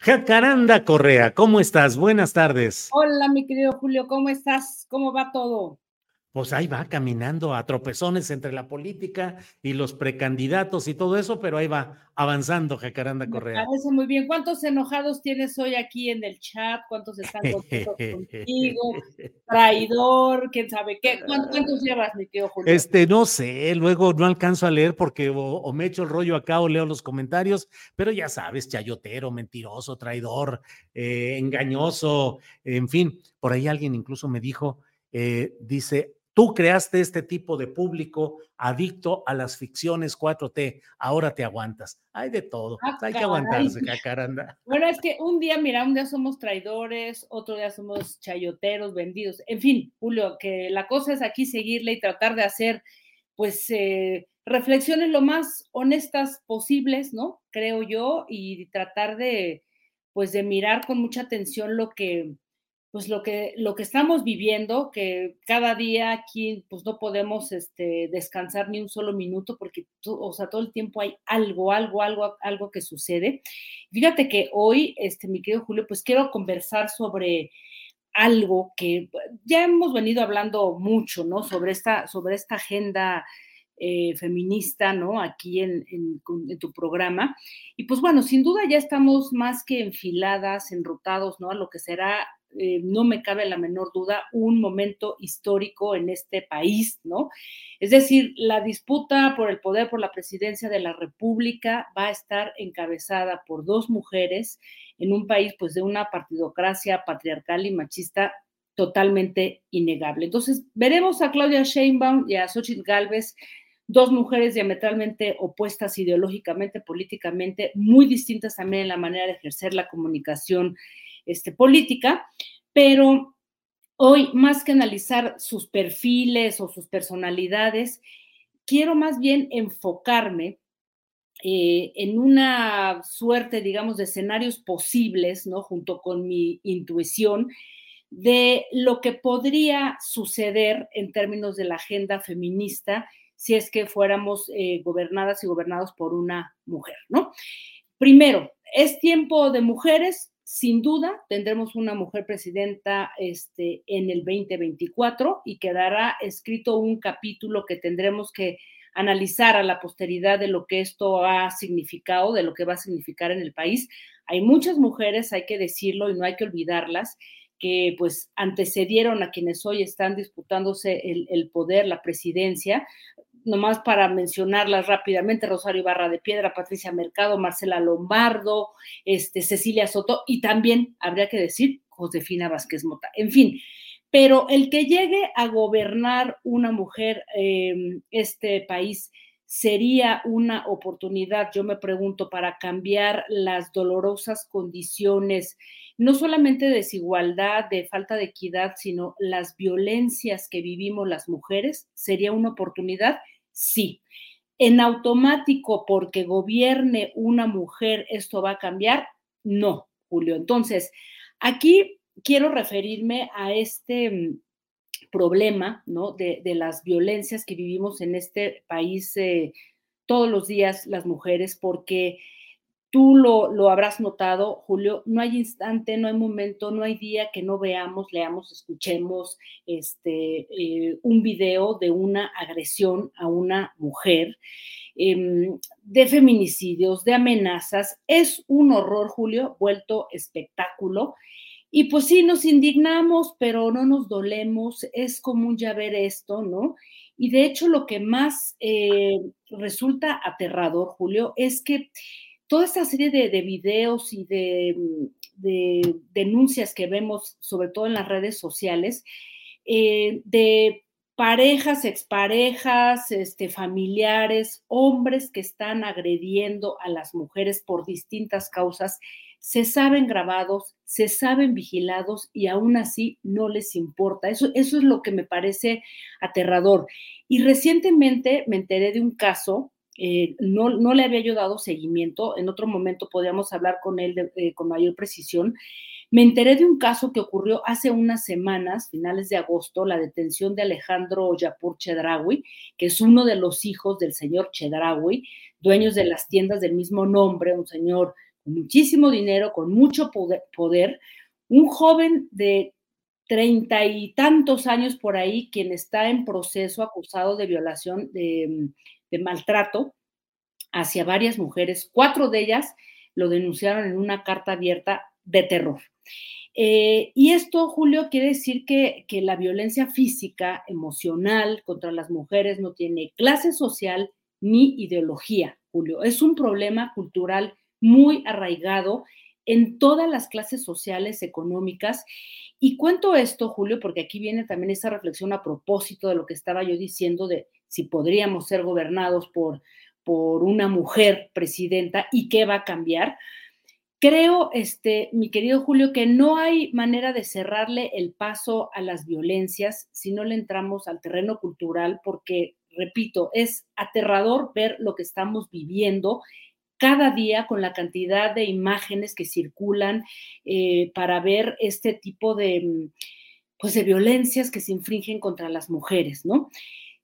Jacaranda Correa, ¿cómo estás? Buenas tardes. Hola, mi querido Julio, ¿cómo estás? ¿Cómo va todo? Pues ahí va caminando a tropezones entre la política y los precandidatos y todo eso, pero ahí va avanzando Jacaranda Me Correa. parece muy bien. ¿Cuántos enojados tienes hoy aquí en el chat? ¿Cuántos están contigo? Traidor, quién sabe qué. ¿Cuántos, cuántos llevas, mi querido Julio? Este, no sé, luego no alcanzo a leer porque o, o me echo el rollo acá o leo los comentarios, pero ya sabes, chayotero, mentiroso, traidor, eh, engañoso, en fin, por ahí alguien incluso me dijo, eh, dice, tú creaste este tipo de público adicto a las ficciones 4T, ahora te aguantas. Hay de todo, Ah, hay que aguantarse, jacaranda. Bueno, es que un día, mira, un día somos traidores, otro día somos chayoteros, vendidos. En fin, Julio, que la cosa es aquí seguirle y tratar de hacer, pues, eh, reflexiones lo más honestas posibles, ¿no? Creo yo, y tratar de, pues, de mirar con mucha atención lo que, pues, lo que, lo que estamos viviendo, que cada día aquí, pues, no podemos, este, descansar ni un solo minuto porque, tú- o sea, todo el tiempo hay algo, algo, algo, algo que sucede. Fíjate que hoy, este, mi querido Julio, pues quiero conversar sobre algo que ya hemos venido hablando mucho, ¿no? Sobre esta, sobre esta agenda eh, feminista, ¿no? Aquí en, en- en tu programa. Y pues bueno, sin duda ya estamos más que enfiladas, enrutados, ¿no? A lo que será, eh, no me cabe la menor duda, un momento histórico en este país, ¿no? Es decir, la disputa por el poder, por la presidencia de la República va a estar encabezada por dos mujeres en un país pues de una partidocracia patriarcal y machista totalmente innegable. Entonces, veremos a Claudia Sheinbaum y a Xochitl Gálvez, dos mujeres diametralmente opuestas ideológicamente, políticamente, muy distintas también en la manera de ejercer la comunicación este, política, pero hoy, más que analizar sus perfiles o sus personalidades, quiero más bien enfocarme eh, en una suerte, digamos, de escenarios posibles, ¿no? Junto con mi intuición de lo que podría suceder en términos de la agenda feminista si es que fuéramos eh, gobernadas y gobernados por una mujer, ¿no? Primero, es tiempo de mujeres, sin duda, tendremos una mujer presidenta este, en el 2024 y quedará escrito un capítulo que tendremos que analizar a la posteridad de lo que esto ha significado, de lo que va a significar en el país. Hay muchas mujeres, hay que decirlo y no hay que olvidarlas, que pues antecedieron a quienes hoy están disputándose el, poder, la presidencia, nomás para mencionarlas rápidamente, Rosario Barra de Piedra, Patricia Mercado, Marcela Lombardo, este, Cecilia Soto y también, habría que decir, Josefina Vázquez Mota. En fin, pero el que llegue a gobernar una mujer eh, este país sería una oportunidad, yo me pregunto, para cambiar las dolorosas condiciones, no solamente de desigualdad, de falta de equidad, sino las violencias que vivimos las mujeres, sería una oportunidad, sí. En automático, porque gobierne una mujer, esto va a cambiar, no, Julio. Entonces, aquí quiero referirme a este mm, problema, ¿no? De, las violencias que vivimos en este país eh, todos los días las mujeres, porque tú lo, habrás notado, Julio, no hay instante, no hay momento, no hay día que no veamos, leamos, escuchemos este, eh, un video de una agresión a una mujer, em, de feminicidios, de amenazas. Es un horror, Julio, vuelto espectáculo. Y pues sí, nos indignamos, pero no nos dolemos, es común ya ver esto, ¿no? Y de hecho lo que más eh, resulta aterrador, Julio, es que toda esta serie de, videos y de, de, denuncias que vemos, sobre todo en las redes sociales, eh, de parejas, exparejas, este, familiares, hombres que están agrediendo a las mujeres por distintas causas, se saben grabados, se saben vigilados y aún así no les importa. Eso es lo que me parece aterrador. Y recientemente me enteré de un caso, eh, no, no, le había yo dado seguimiento, en otro momento podríamos hablar con él eh, con mayor precisión. Me enteré de un caso que ocurrió hace unas semanas, finales de agosto, la detención de Alejandro Yapur Chedraui, que es uno de los hijos del señor Chedraui, dueños de las tiendas del mismo nombre, un señor muchísimo dinero, con mucho poder, un joven de treinta y tantos años por ahí, quien está en proceso acusado de violación, de, maltrato hacia varias mujeres. Cuatro de ellas lo denunciaron en una carta abierta de terror. Eh, y esto, Julio, quiere decir que, que, la violencia física, emocional contra las mujeres no tiene clase social ni ideología, Julio. Es un problema cultural muy arraigado en todas las clases sociales, económicas. Y cuento esto, Julio, porque aquí viene también esa reflexión a propósito de lo que estaba yo diciendo de si podríamos ser gobernados por, por una mujer presidenta y qué va a cambiar. Creo, este, mi querido Julio, que no hay manera de cerrarle el paso a las violencias si no le entramos al terreno cultural, porque, repito, es aterrador ver lo que estamos viviendo cada día con la cantidad de imágenes que circulan eh, para ver este tipo de, pues, de violencias que se infringen contra las mujeres, ¿no?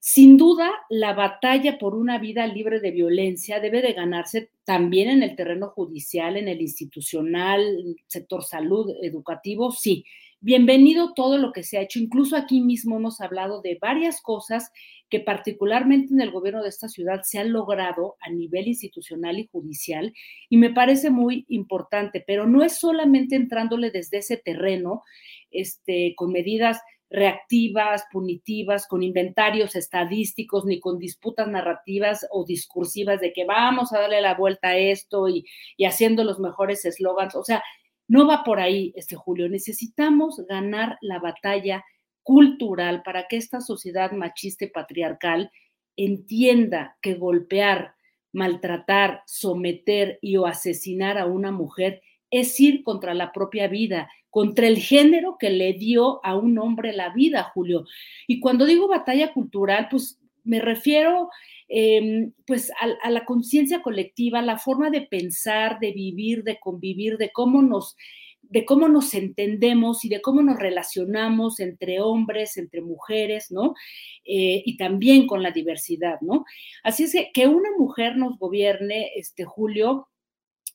Sin duda, la batalla por una vida libre de violencia debe de ganarse también en el terreno judicial, en el institucional, sector salud, educativo, sí. Bienvenido todo lo que se ha hecho. Incluso aquí mismo hemos hablado de varias cosas que particularmente en el gobierno de esta ciudad se han logrado a nivel institucional y judicial y me parece muy importante, pero no es solamente entrándole desde ese terreno, este, con medidas reactivas, punitivas, con inventarios estadísticos, ni con disputas narrativas o discursivas de que vamos a darle la vuelta a esto y, y haciendo los mejores eslogans. O sea, no va por ahí, este Julio. Necesitamos ganar la batalla cultural para que esta sociedad machista y patriarcal entienda que golpear, maltratar, someter y o asesinar a una mujer es ir contra la propia vida, contra el género que le dio a un hombre la vida, Julio. Y cuando digo batalla cultural, pues me refiero em, pues a, la conciencia colectiva, la forma de pensar, de vivir, de convivir, de cómo nos de cómo nos entendemos y de cómo nos relacionamos entre hombres, entre mujeres, ¿no? Eh, y también con la diversidad, ¿no? Así es que que una mujer nos gobierne, este Julio,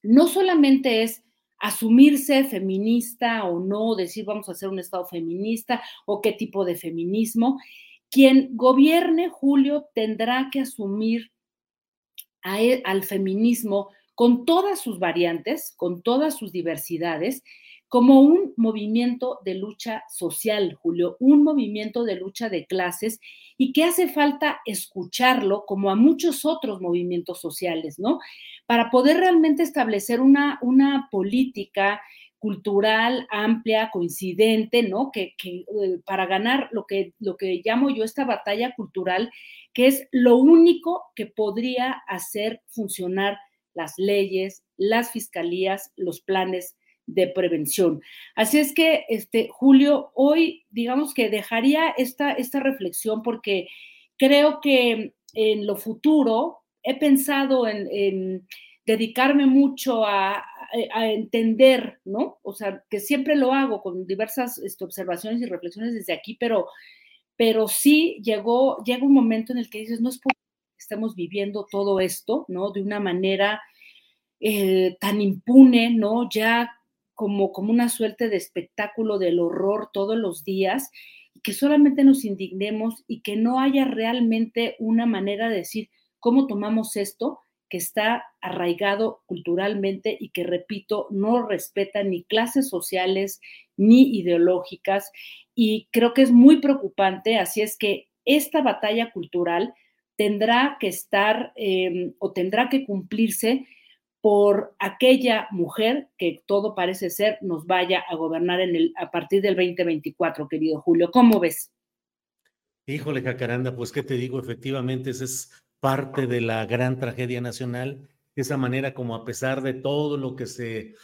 no solamente es asumirse feminista o no, decir vamos a hacer un Estado feminista o qué tipo de feminismo, quien gobierne, Julio, tendrá que asumir e, al feminismo con todas sus variantes, con todas sus diversidades, como un movimiento de lucha social, Julio, un movimiento de lucha de clases y que hace falta escucharlo como a muchos otros movimientos sociales, ¿no? Para poder realmente establecer una, una política cultural amplia, coincidente, ¿no? Que, eh, para ganar lo que, lo que llamo yo esta batalla cultural, que es lo único que podría hacer funcionar las leyes, las fiscalías, los planes de prevención. Así es que, este, Julio, hoy digamos que dejaría esta, esta reflexión porque creo que en lo futuro he pensado en, dedicarme mucho a, entender, ¿no? O sea, que siempre lo hago con diversas este, observaciones y reflexiones desde aquí, pero, pero sí llegó, llega un momento en el que dices, no es porque estamos viviendo todo esto, ¿no? De una manera eh, tan impune, ¿no? Ya como, como una suerte de espectáculo del horror todos los días, que solamente nos indignemos y que no haya realmente una manera de decir cómo tomamos esto que está arraigado culturalmente y que, repito, no respeta ni clases sociales ni ideológicas. Y creo que es muy preocupante, así es que esta batalla cultural tendrá que estar eh, o tendrá que cumplirse por aquella mujer que todo parece ser nos vaya a gobernar en a partir del 2024, querido Julio. ¿Cómo ves? Híjole, Jacaranda, pues qué te digo, efectivamente esa es parte de la gran tragedia nacional, esa manera como a pesar de todo lo que se,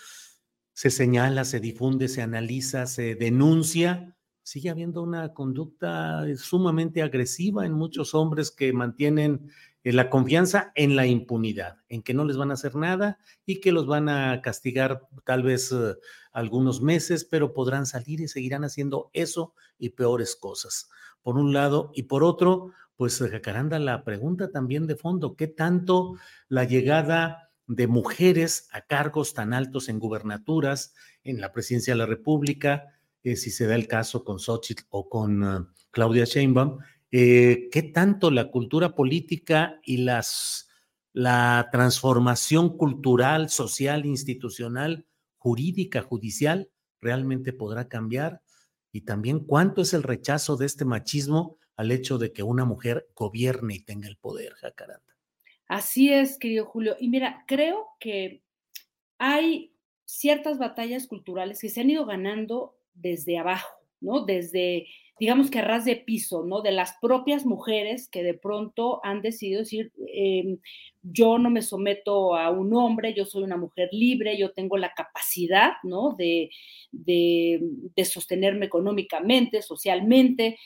se señala, se difunde, se analiza, se denuncia, sigue habiendo una conducta sumamente agresiva en muchos hombres que mantienen eh, la confianza en la impunidad, en que no les van a hacer nada y que los van a castigar tal vez eh, algunos meses, pero podrán salir y seguirán haciendo eso y peores cosas. Por un lado, y por otro, pues Jacaranda, la pregunta también de fondo, ¿qué tanto la llegada de mujeres a cargos tan altos en gubernaturas, en la presidencia de la República, eh, si se da el caso con Xochitl o con Claudia Sheinbaum, eh, qué tanto la cultura política y las, la transformación cultural, social, institucional, jurídica, judicial, realmente podrá cambiar y también cuánto es el rechazo de este machismo al hecho de que una mujer gobierne y tenga el poder, Jacaranda. Así es, querido Julio. Y mira, creo que hay ciertas batallas culturales que se han ido ganando desde abajo, ¿no? Desde digamos que a ras de piso, ¿no? De las propias mujeres que de pronto han decidido decir, em, yo no me someto a un hombre, yo soy una mujer libre, yo tengo la capacidad, ¿no? De, de, sostenerme económicamente, socialmente.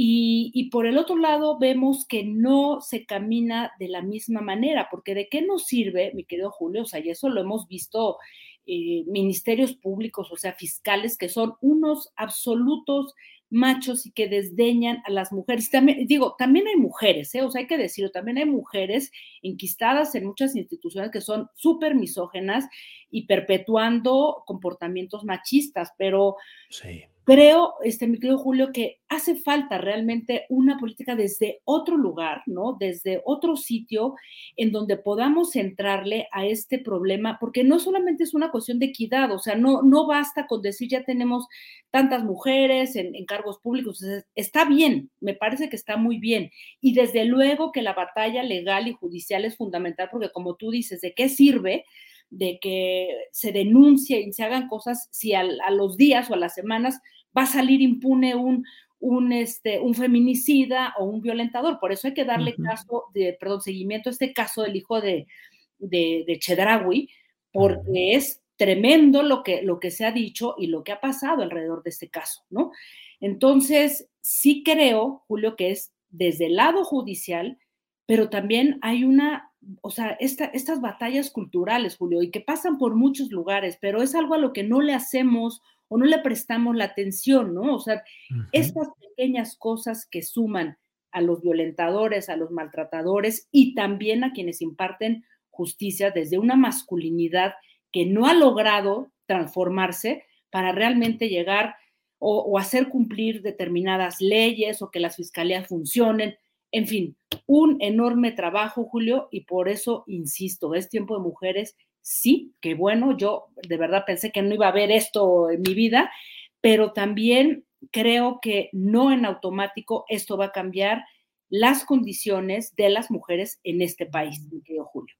Y, por el otro lado, vemos que no se camina de la misma manera, porque ¿de qué nos sirve, mi querido Julio? O sea, y eso lo hemos visto eh, ministerios públicos, o sea, fiscales, que son unos absolutos machos y que desdeñan a las mujeres. También, digo, también hay mujeres, ¿eh? o sea, hay que decirlo, también hay mujeres enquistadas en muchas instituciones que son súper misógenas y perpetuando comportamientos machistas, pero sí creo, este, mi querido Julio, que hace falta realmente una política desde otro lugar, ¿no? Desde otro sitio en donde podamos centrarle a este problema, porque no solamente es una cuestión de equidad, o sea, no, no basta con decir ya tenemos tantas mujeres en, cargos públicos, está bien, me parece que está muy bien. Y desde luego que la batalla legal y judicial es fundamental, porque como tú dices, ¿de qué sirve? de que se denuncie y se hagan cosas si a los días o a las semanas va a salir impune un, un, este, un feminicida o un violentador. Por eso hay que darle caso de, perdón, seguimiento a este caso del hijo de, de, de Chedraui, porque es tremendo lo que, lo que se ha dicho y lo que ha pasado alrededor de este caso, ¿no? Entonces, sí creo, Julio, que es desde el lado judicial, pero también hay una, o sea, estas batallas culturales, Julio, y que pasan por muchos lugares, pero es algo a lo que no le hacemos o no le prestamos la atención, ¿no? O sea, estas pequeñas cosas que suman a los violentadores, a los maltratadores y también a quienes imparten justicia desde una masculinidad que no ha logrado transformarse para realmente llegar o, hacer cumplir determinadas leyes o que las fiscalías funcionen. En fin, un enorme trabajo, Julio, y por eso insisto, es tiempo de mujeres. Sí, qué bueno, yo de verdad pensé que no iba a haber esto en mi vida, pero también creo que no en automático esto va a cambiar las condiciones de las mujeres en este país, mi querido Julio.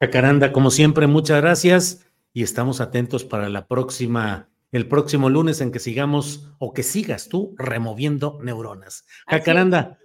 Jacaranda, como siempre, muchas gracias y estamos atentos para la próxima, el próximo lunes en que sigamos o que sigas tú removiendo neuronas. Jacaranda,